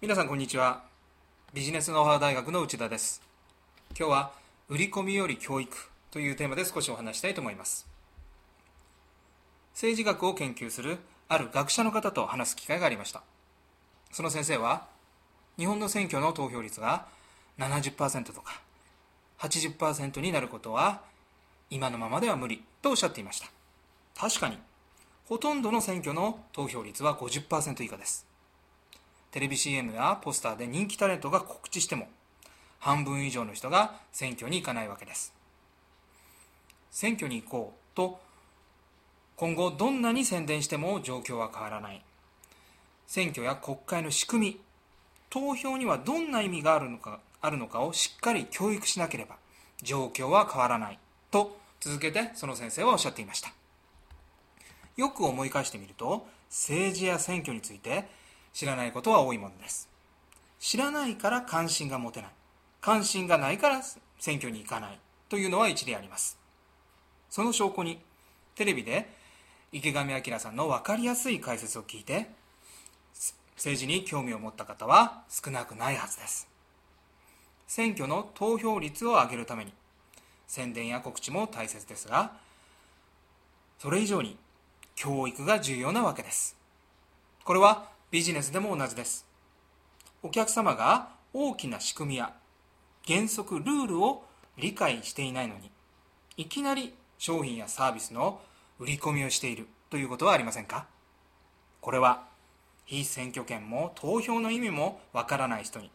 皆さんこんにちは。ビジネスノウハウ大学の内田です。今日は売り込みより教育というテーマで少しお話したいと思います。政治学を研究するある学者の方と話す機会がありました。その先生は日本の選挙の投票率が70%とか80%になることは今のままでは無理とおっしゃっていました。確かにほとんどの選挙の投票率は50%以下です。テレビ CM やポスターで人気タレントが告知しても半分以上の人が選挙に行かないわけです。選挙に行こうと今後どんなに宣伝しても状況は変わらない。選挙や国会の仕組み投票にはどんな意味があるのかあるのかをしっかり教育しなければ状況は変わらないと続けてその先生はおっしゃっていました。よく思い返してみると政治や選挙について知らないことは多いものです。知らないから関心が持てない。関心がないから選挙に行かないというのは一理あります。その証拠にテレビで池上彰さんの分かりやすい解説を聞いて政治に興味を持った方は少なくないはずです。選挙の投票率を上げるために。宣伝や告知も大切ですがそれ以上に教育が重要なわけです。これはビジネスでも同じです。お客様が大きな仕組みや原則ルールを理解していないのにいきなり商品やサービスの売り込みをしているということはありませんか？これは非選挙権も投票の意味もわからない人に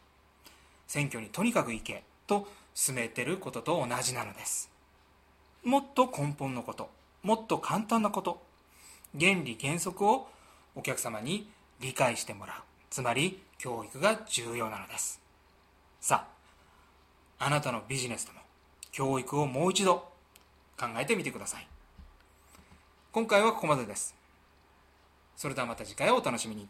選挙にとにかく行けと進めてることと同じなのです。もっと根本のこともっと簡単なこと原理原則をお客様に理解してもらう。つまり教育が重要なのです。さああなたのビジネスでも教育をもう一度考えてみてください。今回はここまでです。それではまた次回をお楽しみに。